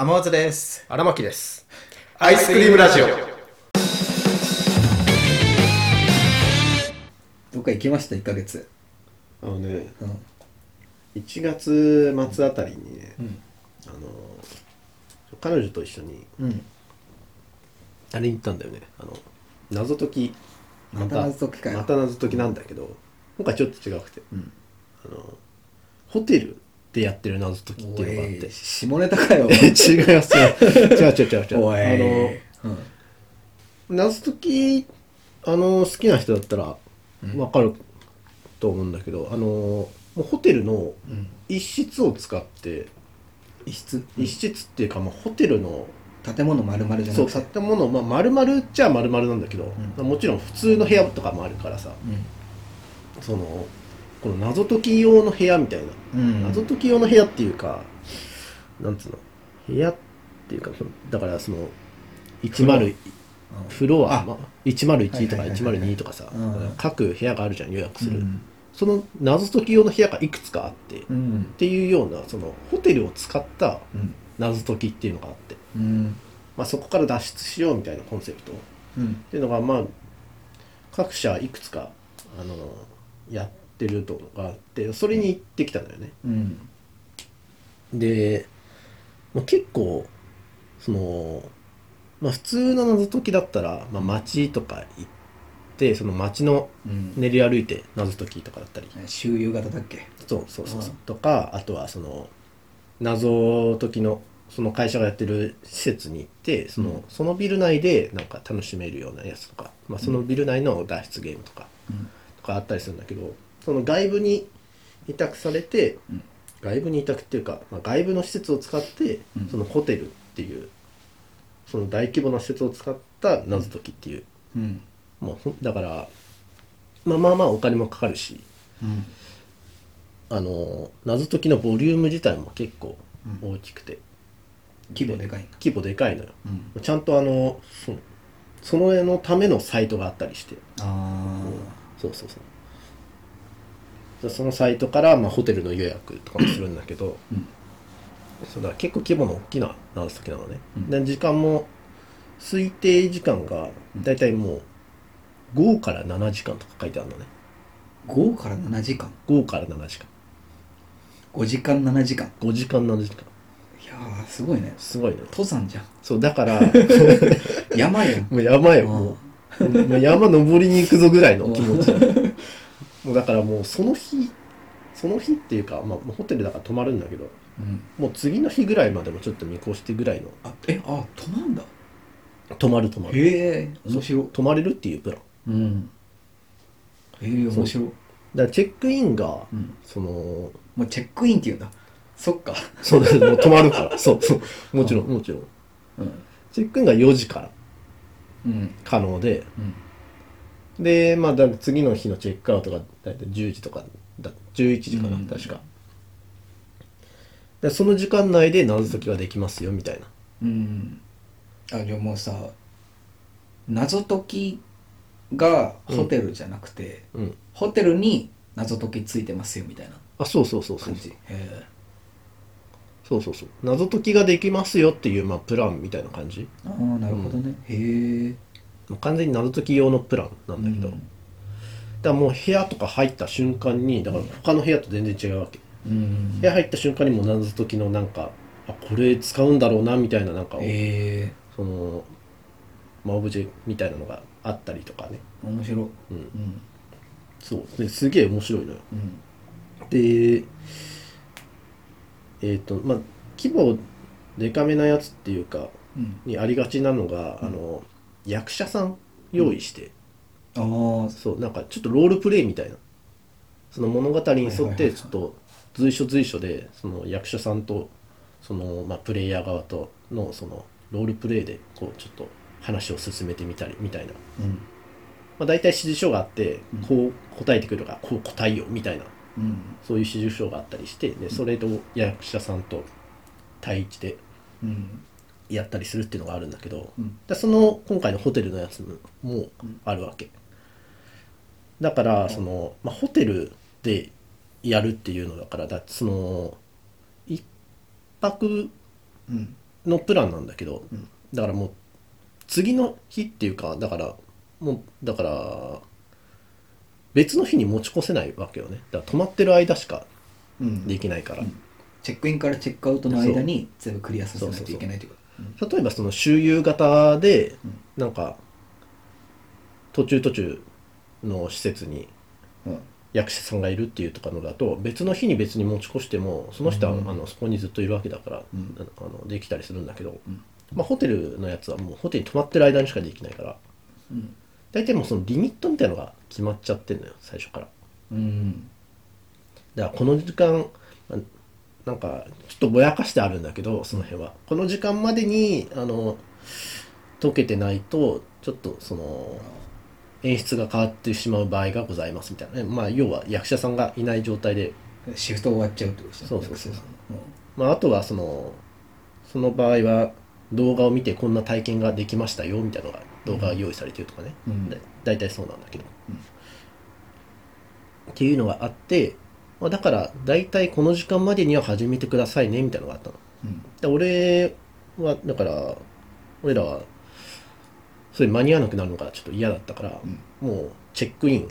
天松です。荒牧です。アイスクリームラジオ。どっか行きました1ヶ月あのね、うん1月末あたりにね、んあの彼女と一緒にうんあれに行ったんだよね。あの謎解きまた謎解きかよまた謎解きなんだけど、今回ちょっと違くて、んあのホテルでやってる謎解きっていうのがあって。下ネタかよ。え違いますよ。違う違う違う違う。おい。あのうん謎解きあの好きな人だったらわかると思うんだけど、あのもうホテルの一室を使って、一室？一室っていうか、まあ、ホテルの建物丸々じゃなそう建物、まあ、丸々っちゃ丸々なんだけど、もちろん普通の部屋とかもあるからさ。そのこの謎解き用の部屋みたいな、うん。謎解き用の部屋っていうかなんつうの？部屋っていうかだからその101フロア、あ。まあ、101とかはいはいはいはい。102とかさ、うん。各部屋があるじゃん予約する、うん。その謎解き用の部屋がいくつかあって、っうん。ていうようなそのホテルを使ったうん。謎解きっていうのがあって、うん。まあ、そこから脱出しようみたいなコンセプト。っうん。ていうのがまあ各社いくつかあのやってるとがあってそれに行ってきたんだよね。うん。で、まあ、結構その、まあ、普通の謎解きだったら、まあ、街とか行ってその街のうん。練り歩いて謎解きとかだったり、周遊型だっけ？そうそうそうそう。うん。とかあとはその謎解きのその会社がやってる施設に行ってその,、うん。そのビル内でなんか楽しめるようなやつとか、まあ、そのビル内の脱出ゲームとか、うん。とかあったりするんだけどその外部に委託されて、うん。外部に委託っていうか、まあ、外部の施設を使って、うん。そのホテルっていうその大規模な施設を使った謎解きっていう、うん。もうだから、まあ、まあまあお金もかかるしうん。あの謎解きのボリューム自体も結構大きくて、規模でかいな規模でかいのよ、うん。ちゃんとあのそのその絵のためのサイトがあったりして。あそうそうそう。でそのサイトから、まあ、ホテルの予約とかもするんだけど、うん。そうだ結構規模の大きな謎解きなのね、うん。で時間も推定時間がだいたいもう5から7時間とか書いてあるのね。あ5から7時間？5から7時間。5時間7時間？5時間7時間。いやーすごいね。すごいね。登山じゃん。そうだから 山やん。もう山よもう山登りに行くぞぐらいの気持ち もうだからもうその日その日っていうか、まあ、ホテルだから泊まるんだけどうん。もう次の日ぐらいまでもちょっと見越してぐらいの。あえあ泊まんだ。泊まる泊まる。へえ面白泊まれるっていうプラン。うん。へえ面白い。だからチェックインが、うん。そのもうチェックインっていうんだそっか。そうだもう泊まるから。そうそう。もちろんもちろん。うんチェックインが4時からうん。可能でうんでまあだ次の日のチェックアウトが大体10時とかだ11時かな、うん確か。でその時間内で謎解きができますよみたいな。うんあじゃあもうさ謎解きがホテルじゃなくて、うん。ホテルに謎解きついてますよみたいなあそうそうそうそう感じ。へえそうそうそう。謎解きができますよっていう、まあ、プランみたいな感じ。ああなるほどね、へえまあ完全に謎解き用のプランなんだけど、うん。だからもう部屋とか入った瞬間にだから他の部屋と全然違うわけ。うん。部屋入った瞬間にもう謎解きのなんかあこれ使うんだろうなみたいななんか、へえその、まあ、オブジェみたいなのがあったりとかね。面白い。うん。うん。そう。ですげえ面白いのよ。うん。でえっ、とまあ規模でかめなやつっていうかうん。にありがちなのが、あの役者さん用意して、ああそうなんかちょっとロールプレイみたいな。その物語に沿ってちょっと随所随所でその役者さんとその、まあ、プレイヤー側とのそのロールプレイでこうちょっと話を進めてみたりみたいな、うん。まあ、大体指示書があってこう答えてくるからこう答えようみたいな。うん。そういう指示書があったりしてでそれと役者さんと対一でうんやったりするっていうのがあるんだけど、うん。でその今回のホテルのやつもあるわけ。だからその、まあ、ホテルでやるっていうのだからだってその一泊うん。のプランなんだけど、うん。だからもう次の日っていうかだからもうだから別の日に持ち越せないわけよね。だから泊まってる間しかうん。できないから、チェックインからチェックアウトの間に全部クリアさせないといけないということ例えばその周遊型でなんか途中途中の施設に役者さんがいるっていうとかのだと別の日に別に持ち越してもその人は、うん。あのそこにずっといるわけだから、うん。あのできたりするんだけど、うん。まあ、ホテルのやつはもうホテルに泊まってる間にしかできないからうん。大体もうそのリミットみたいのが決まっちゃってんのよ最初から。うん。だからこの時間まあなんかちょっとぼやかしてあるんだけどその辺は。この時間までにあの解けてないとちょっとその演出が変わってしまう場合がございますみたいなね。まあ要は役者さんがいない状態で。シフト終わっちゃうってことですね。そうそうそうまあ、あとはそのその場合は動画を見てこんな体験ができましたよみたいなのが動画が用意されてるとかね、うん。だ大体そうなんだけど、うん。っていうのがあって、まあ、だから大体この時間までには始めてくださいねみたいなのがあったの。うん。で俺はだから俺らはそれ間に合わなくなるのがちょっと嫌だったから、もうチェックイン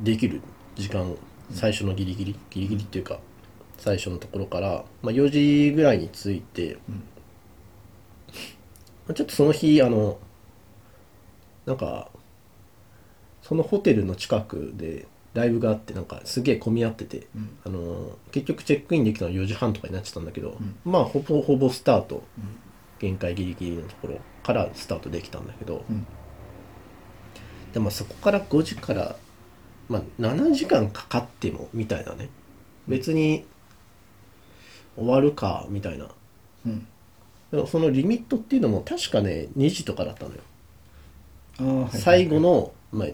できる時間最初のギリギリギリギリっていうか最初のところから、まあ、4時ぐらいに着いて、ん。まあちょっとその日あのなんかそのホテルの近くでライブがあってなんかすげえ混み合ってて、うん。あの結局チェックインできたのは4時半とかになっちゃったんだけど、まあほぼほぼスタート、限界ギリギリのところからスタートできたんだけど、うん。でもそこから5時から、まあ、7時間かかってもみたいなね。別に終わるかみたいな。うん。でもそのリミットっていうのも確かね2時とかだったのよ、あーはいはい。最後の、まあ、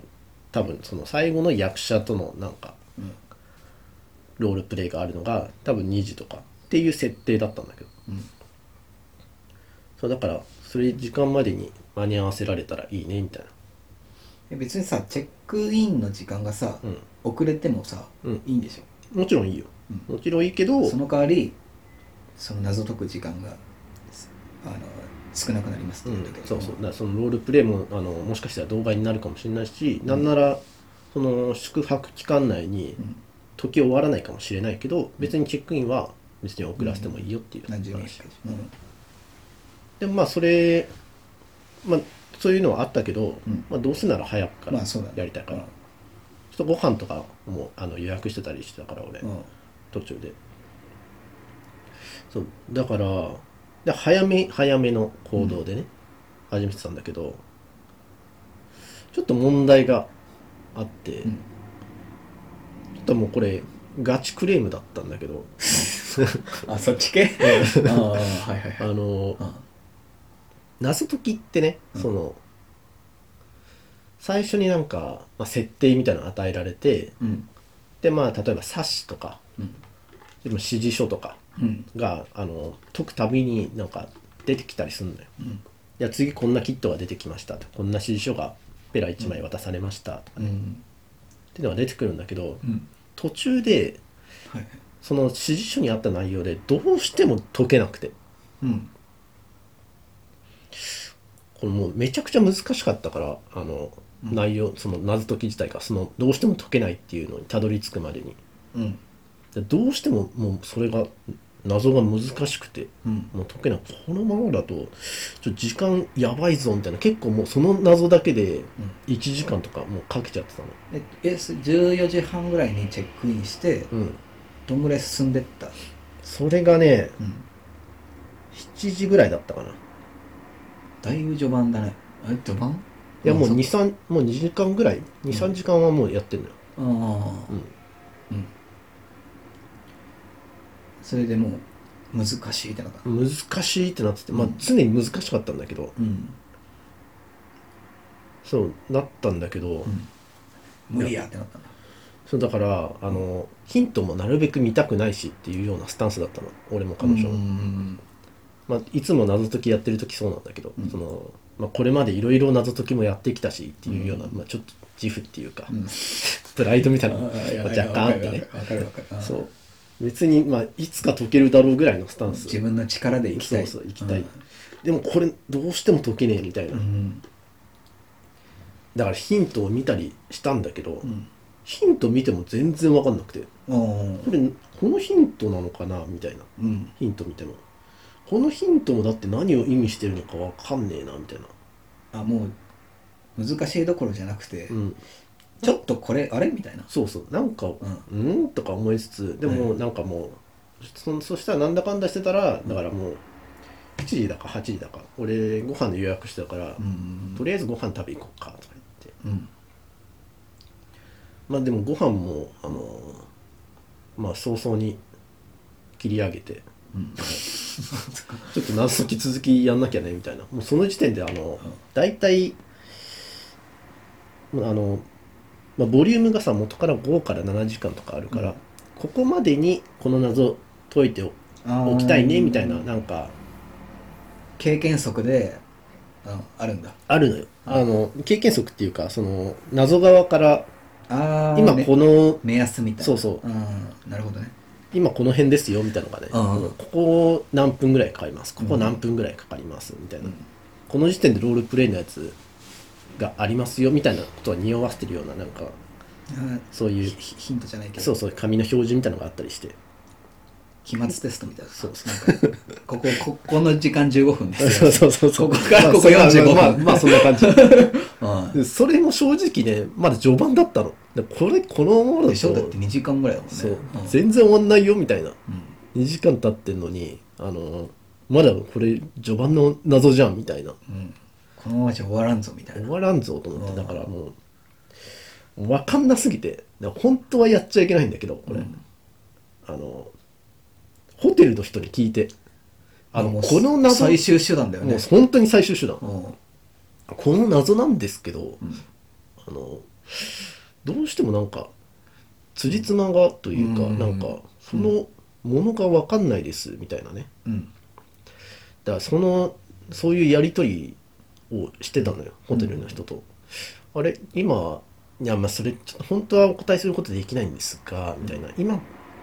多分その最後の役者とのなんかうん。ロールプレイがあるのが多分2時とかっていう設定だったんだけど、うん。そうだからそれ時間までに間に合わせられたらいいねみたいな。え別にさチェックインの時間がさ、うん。遅れてもさ、うん。いいんでしょ？もちろんいいよ、もちろんいいけどその代わりその謎解く時間があの少なくなりますってうん言うん。だけど、そうそう。だからそのロールプレイもあのもしかしたら動画になるかもしれないし、なんならその宿泊期間内にん。時終わらないかもしれないけど別にチェックインは別に遅らせてもいいよっていう話。うん。でもまあそれまあそういうのはあったけど、うん。まあ、どうせなら早くからやりたいから、ちょっとご飯とかもあの予約してたりしてたから俺、うんうん。途中で。そう。だからで早め早めの行動でね、始めてたんだけどちょっと問題があって、うん。ちょっともうこれガチクレームだったんだけど。あそっち系？ああはいはいあはい。のうん。謎解きってね、その最初になんか、まあ、設定みたいなの与えられてうん。でまあ例えば冊子とかうん。でも指示書とかうん。があの解くたびになんか出てきたりするのよ。うん。いや次こんなキットが出てきました。とこんな指示書がペラ1枚渡されました。とかね、っうんていうのが出てくるんだけど、うん。途中ではいその指示書にあった内容でどうしても解けなくて。うん。これもうめちゃくちゃ難しかったからあの、内容その謎解き自体がそのどうしても解けないっていうのにたどり着くまでに。うん。でどうしてももうそれが謎が難しくてうん。もう解けないこのままだとちょっと時間やばいぞみたいな結構もうその謎だけで1時間とかもうかけちゃってたの。ええそ14時半ぐらいにチェックインしてうん。どんぐらい進んでった？それがねうん。7時ぐらいだったかな。いだいぶ序盤だね。あれ序盤？やもうあそ23もう2時間ぐらい？23時間はもうやってんのよ。ああうんそれでもう難しいってなった。難しいってなっててまあ常に難しかったんだけどうん。そうなったんだけど、無理やってなったんだ。そうだからあのヒントもなるべく見たくないしっていうようなスタンスだったの。俺も彼女も、うん。まあ、いつも謎解きやってる時そうなんだけど、うん。そのまあ、これまでいろいろ謎解きもやってきたしっていうような、まあ、ちょっと自負っていうか、うん。プライドみたいな若干あってね。そう別に、まあ、いつか解けるだろうぐらいのスタンス。自分の力で生きたい。そうそう生きたい、でもこれどうしても解けねえみたいな、うん。だからヒントを見たりしたんだけど、ん。ヒント見ても全然分かんなくて。おこれこのヒントなのかなみたいな。うん。ヒント見ても。このヒントもだって何を意味してるのか分かんねえなみたいな。あもう難しいどころじゃなくて、うんちょっとこれあれ？みたいな。そうそう。なんかううんとか思いつつでもなんかもうそそしたらなんだかんだしてたらだからもう7時だか8時だか俺ご飯の予約してたから、うん。とりあえずご飯食べ行こうかとか言って。うん。まあでもご飯もあのまあ早々に切り上げてうん。ちょっと謎解き続きやんなきゃねみたいな。もうその時点であの大体あの、まあ、ボリュームがさ元から5から7時間とかあるから、うん。ここまでにこの謎解いておあきたいねみたいなうんなんか。経験則で、うん、あるんだ。あるのよ。あの経験則っていうかその謎側からああ今この目安みたいな。そうそう。うん。なるほどね。今この辺ですよみたいなのがね、うん。うんここ何分ぐらいかかります？ここ何分ぐらいかかります？みたいな、この時点でロールプレイのやつがありますよみたいなことは匂わせてるようななんかあそういうヒヒントじゃないけど。そうそう紙の表示みたいなのがあったりして。期末テストみたいな。そうなんかここここの時間15分ですよ。そうそうそうそう。ここからここまあ45分。まあまあまあそんな感じ。うん。でそれも正直ねまだ序盤だったの。でこれこのままだとでしょ？だって2時間ぐらいだもんね。そう、ん。全然終わんないよみたいな。うん。2時間経ってんのにあのまだこれ序盤の謎じゃんみたいな。うんこのままじゃ終わらんぞみたいな。終わらんぞと思っうん。てだからもう分かんなすぎて本当はやっちゃいけないんだけどこれ、うん。あのホテルの人に聞いてあのこの謎最終手段だよね。もう本当に最終手段。うん。この謎なんですけど、ん。あのどうしてもなんか辻褄がというか、うん。なんかそのものが分かんないですみたいなね。うん。だからそのそういうやり取りをしてたのよホテルの人と、あれ今いやまあそれちょっと本当はお答えすることできないんですがみたいな、今っ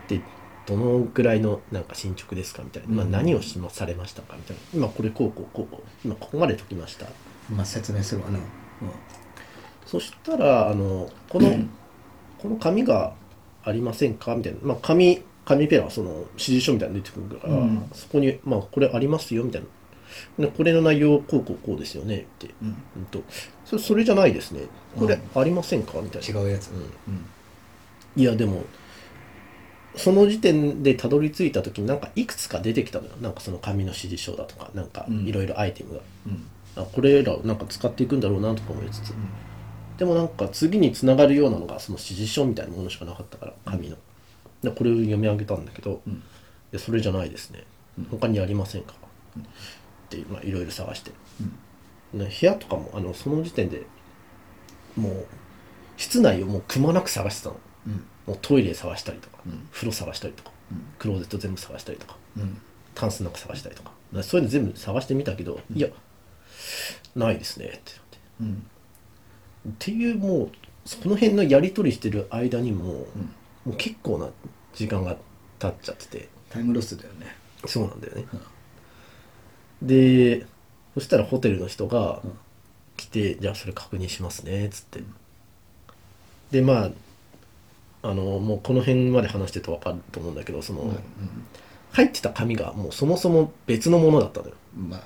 てどのぐらいのなんか進捗ですか？みたいな、まあ、うん何をしまされましたか？みたいな。今これこうこうこうこう今ここまで解きました。まあ説明するわな。そしたらあのこのこの紙がありませんか？みたいな、まあ、紙紙ペラその指示書みたいなの出てくるから、うん。そこに、まあ、これありますよ？みたいな。でこれの内容こうこうこうですよねって、うん。うんと。それそれじゃないですね。これありませんか？みたいな。違うやつ。うん。うん。いやでもその時点でたどり着いた時になんかいくつか出てきたのよ。なんかその紙の指示書だとかなんかうん。いろいろアイテムが、うん。あこれらをなんか使っていくんだろうなとか思いつつ、でもなんか次につながるようなのがその指示書みたいなものしかなかったから紙の、でこれを読み上げたんだけど、ん。でそれじゃないですね。他にありませんか、ってまあいろいろ探して、ね部屋とかもあのその時点でもう室内をもうくまなく探してたの。うん。もうトイレ探したりとか、ん。風呂探したりとか、うん。クローゼット全部探したりとかうん。タンスの中探したりとか。そういうの全部探してみたけど、いやないですねってなって。うん。っていうもうその辺のやり取りしてる間にも、もう結構な時間が経っちゃってて。タイムロスだよね。そうなんだよね、でそしたらホテルの人が来て、じゃあそれ確認しますねっつって、でまああのもうこの辺まで話してると分かると思うんだけどその、入ってた紙がもうそもそも別のものだったのよ。まあ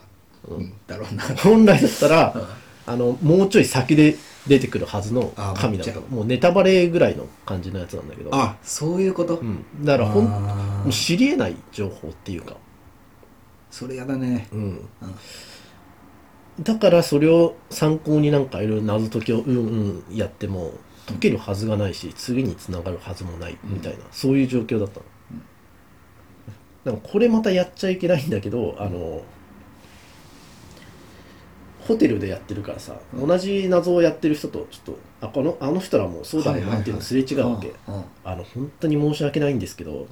うん。だろうな。本来だったら、あのもうちょい先で出てくるはずのあ紙だった。もうネタバレぐらいの感じのやつなんだけど。あそういうこと？うん、だからほんもう知りえない情報っていうか、それやだね。うん、だからそれを参考になんかいろいろ謎解きをうんうんやっても解けるはずがないし次につながるはずもないみたいな、そういう状況だったの、なんかこれまたやっちゃいけないんだけどあのホテルでやってるからさ、同じ謎をやってる人とちょっとあこのあの人らもそうだろうなっていうのすれ違うわけ、あの本当に申し訳ないんですけど、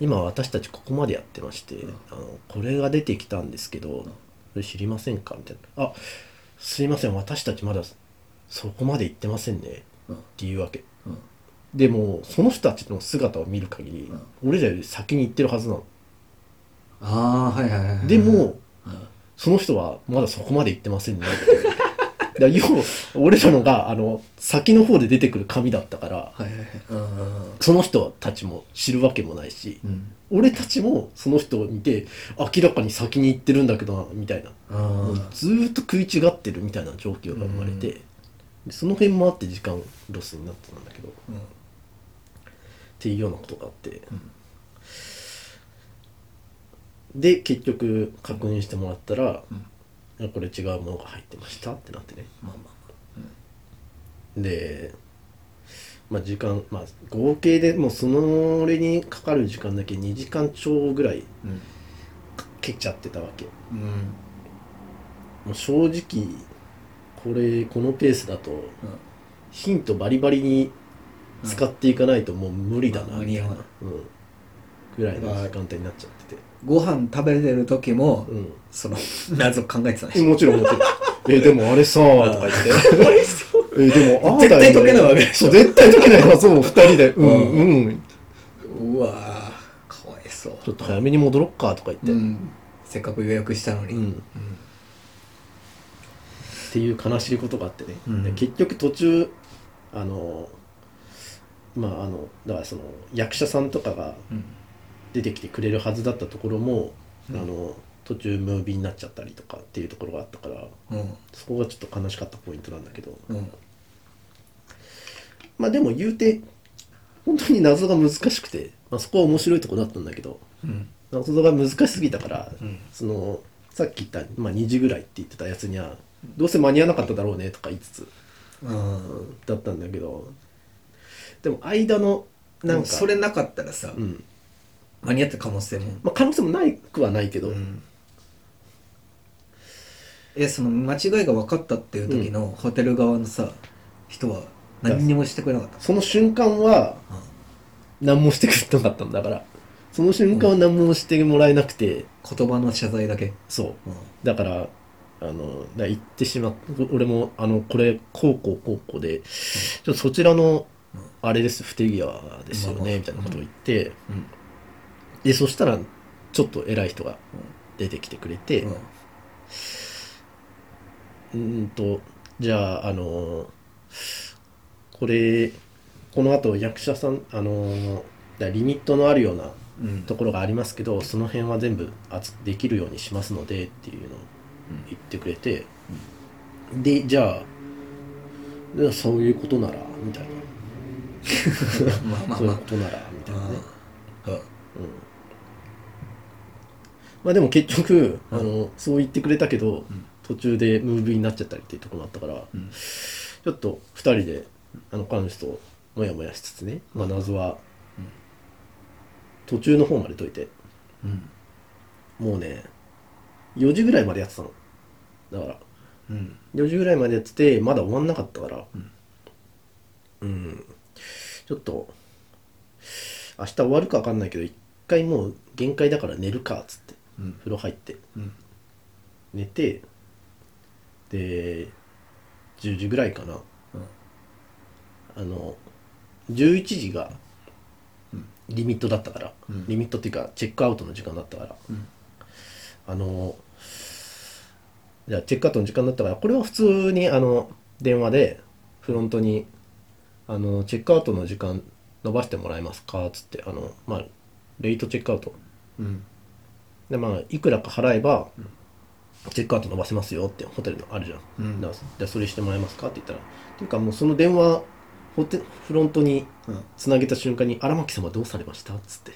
今私たちここまでやってまして、あのこれが出てきたんですけど、それ知りませんかみたいな「あすいません私たちまだそこまで行ってませんね」うん。っていうわけ。うん。でもその人たちの姿を見る限り、俺らより先に行ってるはずなの。ああはいはいはいはい。でもうんその人はまだそこまで行ってませんねっ 要は俺らのがあの先の方で出てくる紙だったからその人たちも知るわけもないしうん。俺たちもその人を見て明らかに先に行ってるんだけどなみたいな。ずーっと食い違ってるみたいな状況が生まれて、でその辺もあって時間ロスになってたんだけど、っていうようなことがあって、で結局確認してもらったら、いやこれ違うものが入ってましたってなってね。まあまあでまあ時間まあ合計でもうそのれにかかる時間だけ2時間超ぐらいうん。かけちゃってたわけ。うん。もう正直これこのペースだとヒントバリバリに使っていかないともう無理だなうん。みたいな、うん、ぐらいの時間帯になっちゃってて、ご飯食べてる時もうん、その 謎考えてたんでえしょもちろんもちろん。えでもあれさーとか言って。えでもああ絶対だよね。解けないわけでしょ。絶対解けないからそう二人で。うん。うん。うわーかわいそう。ちょっと早めに戻ろっかとか言って、うん。せっかく予約したのに。うん。っていう悲しいことがあってね、うん。で結局途中あのまああのだからその役者さんとかがうん出てきてくれるはずだったところも、うん。あの途中ムービーになっちゃったりとかっていうところがあったからうん。そこがちょっと悲しかったポイントなんだけど。うん。まあでも言うて本当に謎が難しくて、まあ、そこは面白いところだったんだけどうん。謎が難しすぎたから、うん。そのさっき言った、まあ、2時ぐらいって言ってたやつにはどうせ間に合わなかっただろうねとか言いつつ、うん。だったんだけどでも間のなんかそれなかったらさうん間に合った可能性も。まあ、可能性もないくはないけど、うん。えその間違いが分かったっていう時のホテル側のさ人は何にもしてくれなかったその瞬間は何もしてくれなかったんだから。その瞬間は何もしてもらえなくて、言葉の謝罪だけ？そう。うん。だからあのだ言ってしまっ俺もあのこれこうこうこうこうで、ちょっとそちらのあれです不手際ですよまあまあ。ねみたいなことを言って、うんでそしたらちょっと偉い人が出てきてくれて、うん。とじゃああのこれこの後役者さんあのだリミットのあるようなうん。ところがありますけどその辺は全部あつできるようにしますのでっていうのを言ってくれて、でじゃあじゃあそういうことならみたいな、まあまあまそういうことならみたいなね、あうんまあでも結局、あのそう言ってくれたけど、ん。途中でムービーになっちゃったりっていうところもあったから、うん。ちょっと2人であの彼女とモヤモヤしつつね、まあ、謎は途中の方まで解いてうん。もうね4時ぐらいまでやってたの。だから。うん。4時ぐらいまでやっててまだ終わんなかったからうん。うん。ちょっと明日終わるか分かんないけど一回もう限界だから寝るかっつってうん。風呂入って。うん。寝てで10時ぐらいかな。あの11時がリミットだったから、うん。リミットっていうかチェックアウトの時間だったから、うん。あのじゃあチェックアウトの時間だったからこれは普通にあの電話でフロントにあのチェックアウトの時間伸ばしてもらえますか？っつってあのまあレイトチェックアウト。うんでまあいくらか払えば、チェックアウト伸ばせますよってホテルのあるじゃん、うん。だからじゃあそれしてもらえますかって言ったら。っていうかもうその電話ホテフロントにうん。つなげた瞬間に「荒牧様どうされました?」っつって。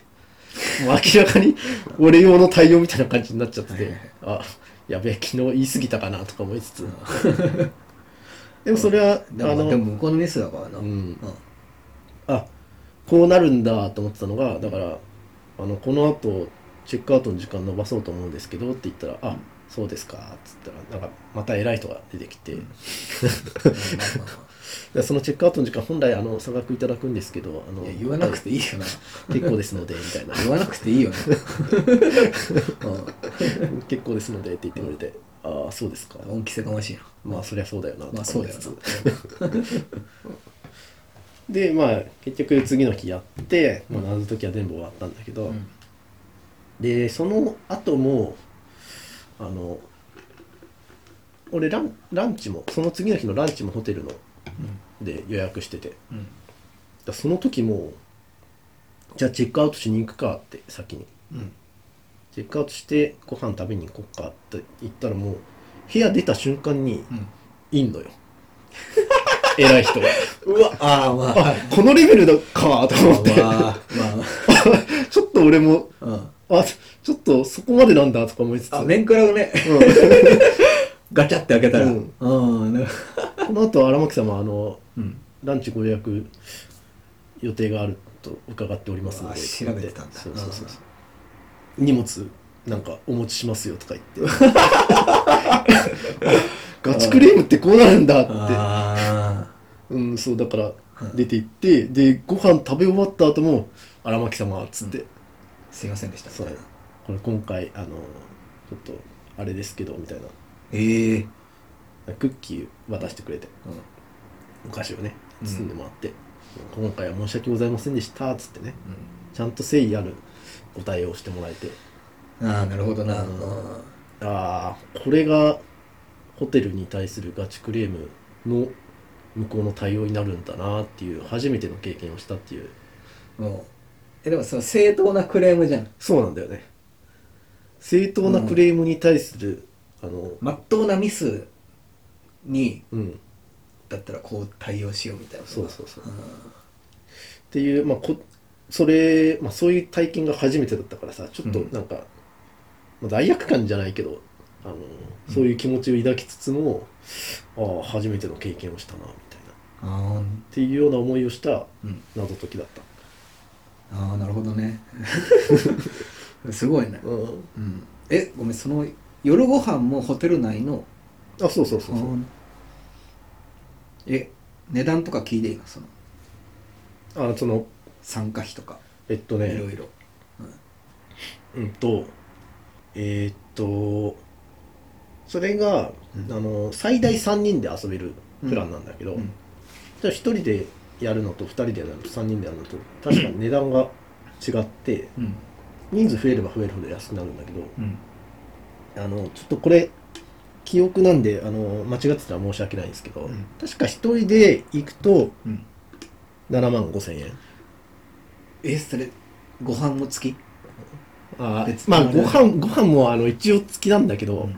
もう明らかに 俺用の対応みたいな感じになっちゃって。てあやべえ昨日言い過ぎたかなとか思いつつ。でもそれは、でもあのでも向こうのミスだからな。うん。あこうなるんだと思ってたのがだからあのこの後チェックアウトの時間伸ばそうと思うんですけどって言ったら「あそうですか」っつったらなんかまた偉い人が出てきて、で そのチェックアウトの時間本来あの差額いただくんですけどあの言わなくていいよな。結構ですのでみたいな。言わなくていいよな 結構ですのでって言ってくれて、ああそうですか。うん恩着せがましいな。まあそりゃそうだよな。とまあかそうだよでまあ結局次の日やって、まあ、謎解きは全部終わったんだけど、うんでその後もあの俺ランランチもその次の日のランチもホテルので予約してて。うん。らその時もじゃあチェックアウトしに行くかって先に。うん。チェックアウトしてご飯食べに行こっかって言ったらもう部屋出た瞬間にうん。いんのよ。偉い人が。うわああまあ。あこのレベルだかと思って。まあ ちょっと俺もまあ、うん、あちょっとそこまでなんだとか思いつつ。あ面食らうね。ガチャって開けたら。うん。この後荒牧様あのうん。ランチご予約予定があると伺っておりますので。あ調べてたんだ。そうそうそう。荷物なんかお持ちしますよとか言って。ガチクレームってこうなるんだって。あうんそうだからうん。出て行ってでご飯食べ終わった後も「荒牧様」っつって、ーすいませんでした。そうこれ今回あのちょっとあれですけどみたいな。ええ。クッキー渡してくれて。うん。お菓子をねうん。包んでもらって、今回は申し訳ございませんでしたっつってね。うちゃんと誠意あるお対応をしてもらえて。んああなるほどな。うん。ああこれがホテルに対するガチクレームの向こうの対応になるんだなっていう初めての経験をしたっていう。うんえでもその正当なクレームじゃん。そうなんだよね。正当なクレームに対する、あのまっとうなミスにうん。だったらこう対応しようみたいな。そうそうそう。うん。っていうまあこそれ、まあ、そういう体験が初めてだったからさちょっとうん。なんか、まあ、罪悪感じゃないけどあのそういう気持ちを抱きつつも、ああ初めての経験をしたなみたいな。っあていうような思いをしたーうん。謎解きだったあーなるほどね。すごいね、うん。うん、えごめんその夜ご飯もホテル内の？あそうそうそうそう。うんえ値段とか聞いていいの？その。あのその参加費とか。えっといろねいろ。うん。とえーっとそれが、うん。あの最大3人で遊べるプランなんだけど、うん。じゃあ1人でやるのと2人でやるのと3人でやるのと確かに値段が違ってうん。人数増えれば増えるほど安くなるんだけどうん。あのちょっとこれ記憶なんであの間違ってたら申し訳ないんですけど、うん。確か1人で行くとうん。7万5千円。えそれご飯も付き？あ別まあにご飯ご飯もあの一応付きなんだけど、うん。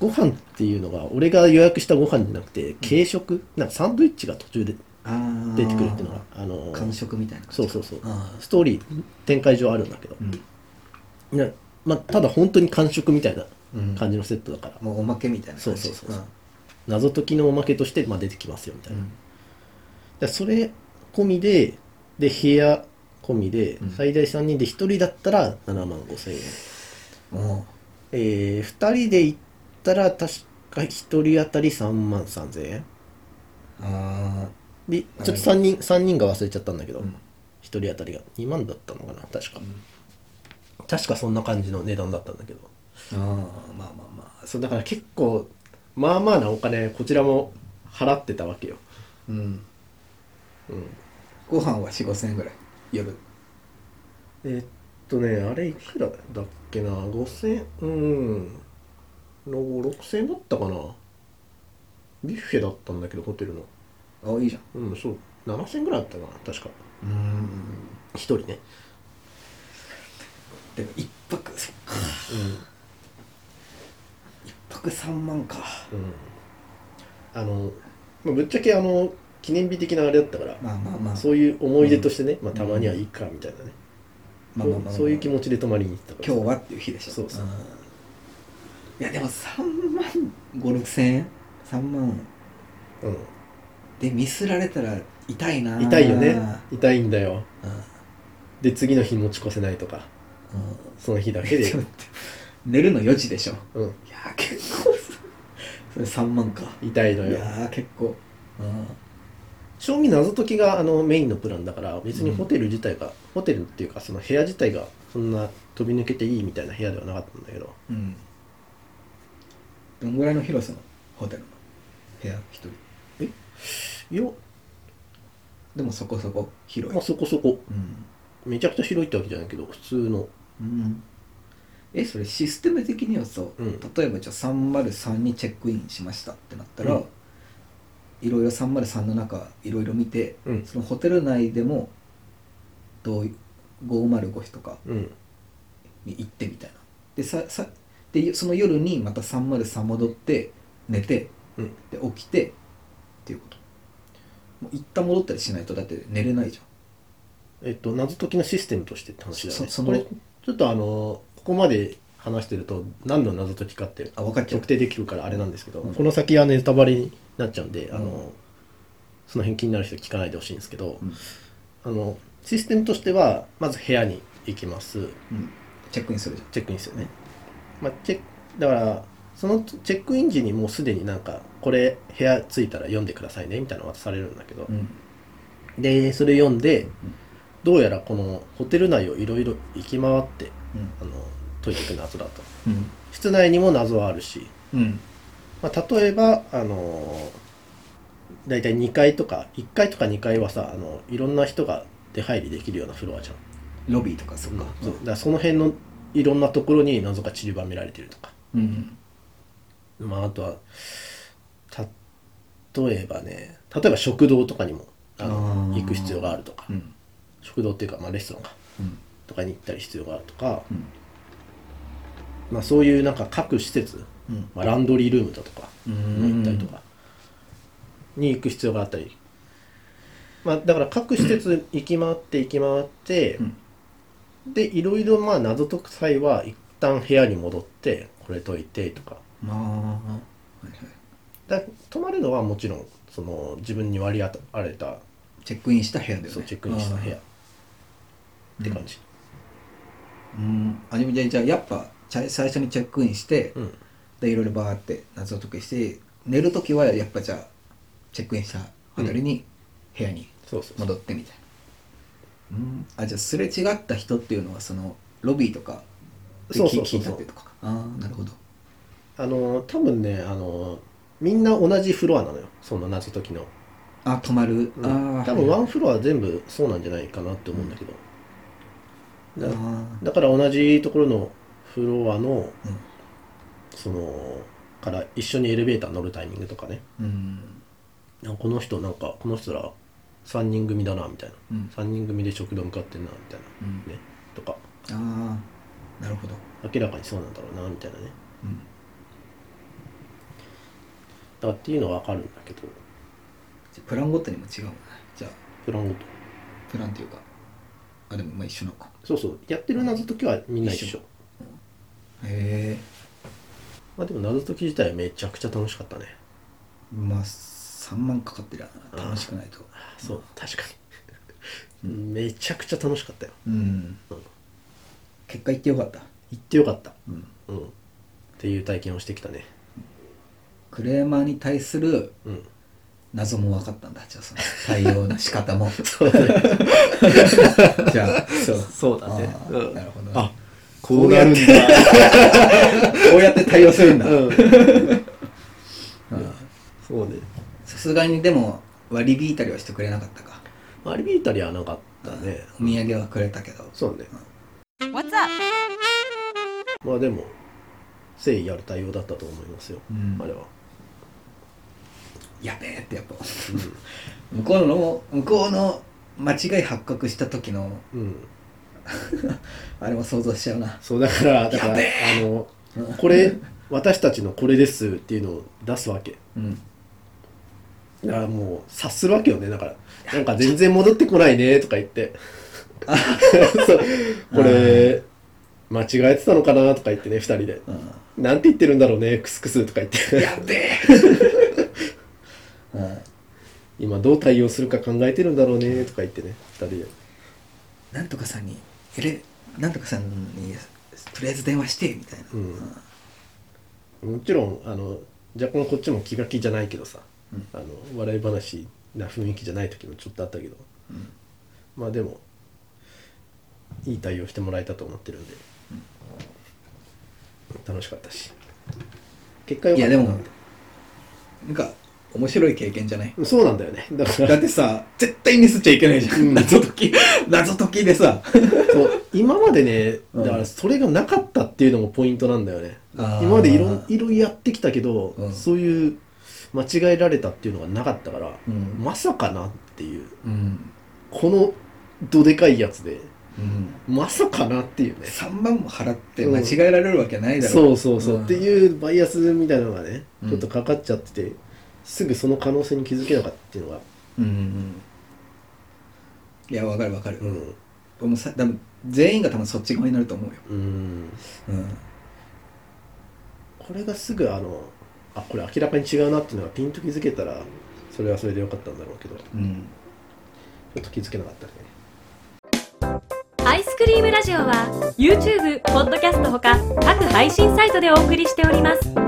ご飯っていうのが俺が予約したご飯じゃなくて軽食？なんかサンドイッチが途中で出てくるっていうのがあの完食みたいなそうそうそう。あストーリー展開上あるんだけど、ーうん。まあ、ただ本当に完食みたいなうん。感じのセットだから、もうおまけみたいな感じ。そうそうそうそう。謎解きのおまけとして、まあ、出てきますよみたいな、うん。でそれ込みでで部屋込みでうん。最大3人で1人だったら7万5千円、もえー、2人で行ったら確か1人当たり3万3千円。うあでちょっと3人三人が忘れちゃったんだけど、うん。1人当たりが2万だったのかな確か、確かそんな感じの値段だったんだけど。ーあーまあまあまあ。そうだから結構まあまあなお金こちらも払ってたわけよ。うん。うん。ご飯は4 5千円ぐらい夜。えーっとねあれいくらだっけな5000うん。6000円だったかな。ビュッフェだったんだけどホテルのあいいじゃん。うんそう。7000円ぐらいだったかな確か。うん。一人ね。でも一泊そっか。う一泊3万か。んうん。あの、まあ、ぶっちゃけあの記念日的なあれだったから、まあまあまあ。そういう思い出としてね、まあ、たまにはいいかみたいなね、まあまあまあそういう気持ちで泊まりに行ってたから。今日はっていう日でしょ。そうそう。ん。いやでも3万5 6千円？3万。うでミスられたら痛いな。ん痛いよね。痛いんだよ。うん。で次の日持ち越せないとか。その日だけで。寝るの4時でしょ。うん。いやー結構。それ3万か。い痛いのよ。やー結構。正味謎解きがあのメインのプランだから別にホテル自体が、ホテルっていうかその部屋自体がそんな飛び抜けていいみたいな部屋ではなかったんだけど。うん、うん、どんぐらいの広さのホテルの部屋？一人いやでもそこそこ広い。まあそこそこ。うん。めちゃくちゃ広いってわけじゃないけど普通の。うん。えそれシステム的にはさ、う。ん。例えばじゃあ303にチェックインしましたってなったら、うん。いろいろ303の中いろいろ見て、うん。そのホテル内でもどういう505とかうん。に行ってみたいな。でささでその夜にまた303戻って寝てうん。で起きてっていうこと。もう一旦戻ったりしないとだって寝れないじえっと謎解きのシステムとしてって話だよね。そこれちょっとあのここまで話してると何の謎解きかって特定できるからあれなんですけど、うん。この先はネタバレになっちゃうんで、あうん。のその辺気になる人聞かないでほしいんですけど、うん。あのシステムとしてはまず部屋に行きます。うん。チェックインするじチェックインですよね、まあ、チェックだからそのチェックイン時にもうすでになんかこれ部屋着いたら読んでくださいねみたいなの渡されるんだけど、うん。でそれ読んで、どうやらこのホテル内をいろいろ行き回ってあの解いていく謎だと。うん。室内にも謎はあるし、うん。まあ、例えばあの大体2階とか1階とか2階はさあのいろんな人が出入りできるようなフロアじゃん。ロビーとかそっか。そう。だからその辺のいろんなところに謎が散りばめられてるとか。うんまああとは例えばね例えば食堂とかにもあの行く必要があるとか。うん。食堂っていうか、まあ、レストランか。うん。とかに行ったり必要があるとか、うん。まあ、そういうなんか各施設、うん。まあ、ランドリールームだとかうに行ったりとか。に行く必要があったり、まあ、だから各施設行き回って行き回って、うん。でいろいろまあ謎解く際は一旦部屋に戻ってこれ解いてとか。まあはいはい。だ泊まるのはもちろんその自分に割り当たれたチェックインした部屋。だよねそうチェックインした部屋。あって感じ、ーうん。あでもじゃあじゃあやっぱちゃ最初にチェックインして、うん。でいろいろバーって謎解きして寝る時はやっぱじゃあチェックインしたあたりに部屋にそうそうそう。戻ってみたいな。うん。あじゃあすれ違った人っていうのはそのロビーとかでそうそうそうそう。聞いたってとかか。ああなるほどあの多分ねあのみんな同じフロアなのよ。その謎解きの。あ泊まる、ああ多分ワンフロア全部そうなんじゃないかなって思うんだけど、だあだから同じところのフロアのーそのから一緒にエレベーター乗るタイミングとかね。うん。あこの人なんかこの人ら3人組だなみたいな、うん。3人組で食堂向かってんなみたいな。うん。ねとか。ああなるほど。明らかにそうなんだろうなみたいなね。うんだっていうのは分かるんだけど。プランごとにも違うのね。じゃあプランごと。プランっていうかあでもまあ一緒なのか。そうそう。やってる謎解きはみんな一緒。一緒。へえ。まあでも謎解き自体はめちゃくちゃ楽しかったね。まあ3万かかってるやな楽しくないと。そう。確かに。めちゃくちゃ楽しかったよ。うん。結果言ってよかった。行ってよかった。うん。うん。っていう体験をしてきたねクレーマーに対するうん。謎も分かったんだ。じゃあその対応の仕方も。そうね。じゃあそう そうだあねうん。ーなるほどね。あこうなるんだ。こうやって対応するんだ。うん。うん。そうね。さすがにでも割り引いたりはしてくれなかったか。割り引いたりはなかったね。お土産はくれたけど。そうね。What's up? まあでも誠意ある対応だったと思いますよ、うん。あれはやべえってやっぱ。向こうの向こうの間違い発覚した時のうん。あれも想像しちゃうな。そうだからだからあのこれ私たちのこれですっていうのを出すわけ。うん。だからもう察するわけよね。だからなんか全然戻ってこないねとか言って。これ間違えてたのかなとか言ってね二人で。うん。なんて言ってるんだろうねクスクスとか言って。やべえ。う ん今どう対応するか考えてるんだろうねとか言ってね二人で。なんとかさんにエレなんとかさんにとりあえず電話してみたいな、うん。もちろんあの若干こっちも気が気じゃないけどさ、うん。あの笑い話な雰囲気じゃない時もちょっとあったけど、うん。まあでもいい対応してもらえたと思ってるんで、楽しかったし。結果よかった。ないやでもなんか面白い経験じゃない？そうなんだよね。だから。だってさ絶対ミスっちゃいけないじゃん、うん。謎解き。謎解きでさ。そう。今までねうん。だからそれがなかったっていうのもポイントなんだよね。あー。今までいろいろやってきたけど、うん。そういう間違えられたっていうのがなかったから、うん。まさかなっていう。うん、このどでかいやつで。うん、まさかなっていうね。3万も払って間違えられるわけないだろそうそうそう、ん。っていうバイアスみたいなのがねうん。ちょっとかかっちゃってて、すぐその可能性に気づけなかったっていうのが。うんうんうん。いやわかるわかる、うん。俺もさ多分全員が多分そっち側になると思うよ、うん。うん、これがすぐあのあこれ明らかに違うなっていうのがピンと気づけたらそれはそれでよかったんだろうけど。ちうん、ょっと気づけなかったね。アイスクリームラジオは YouTube、ポッドキャストほか各配信サイトでお送りしております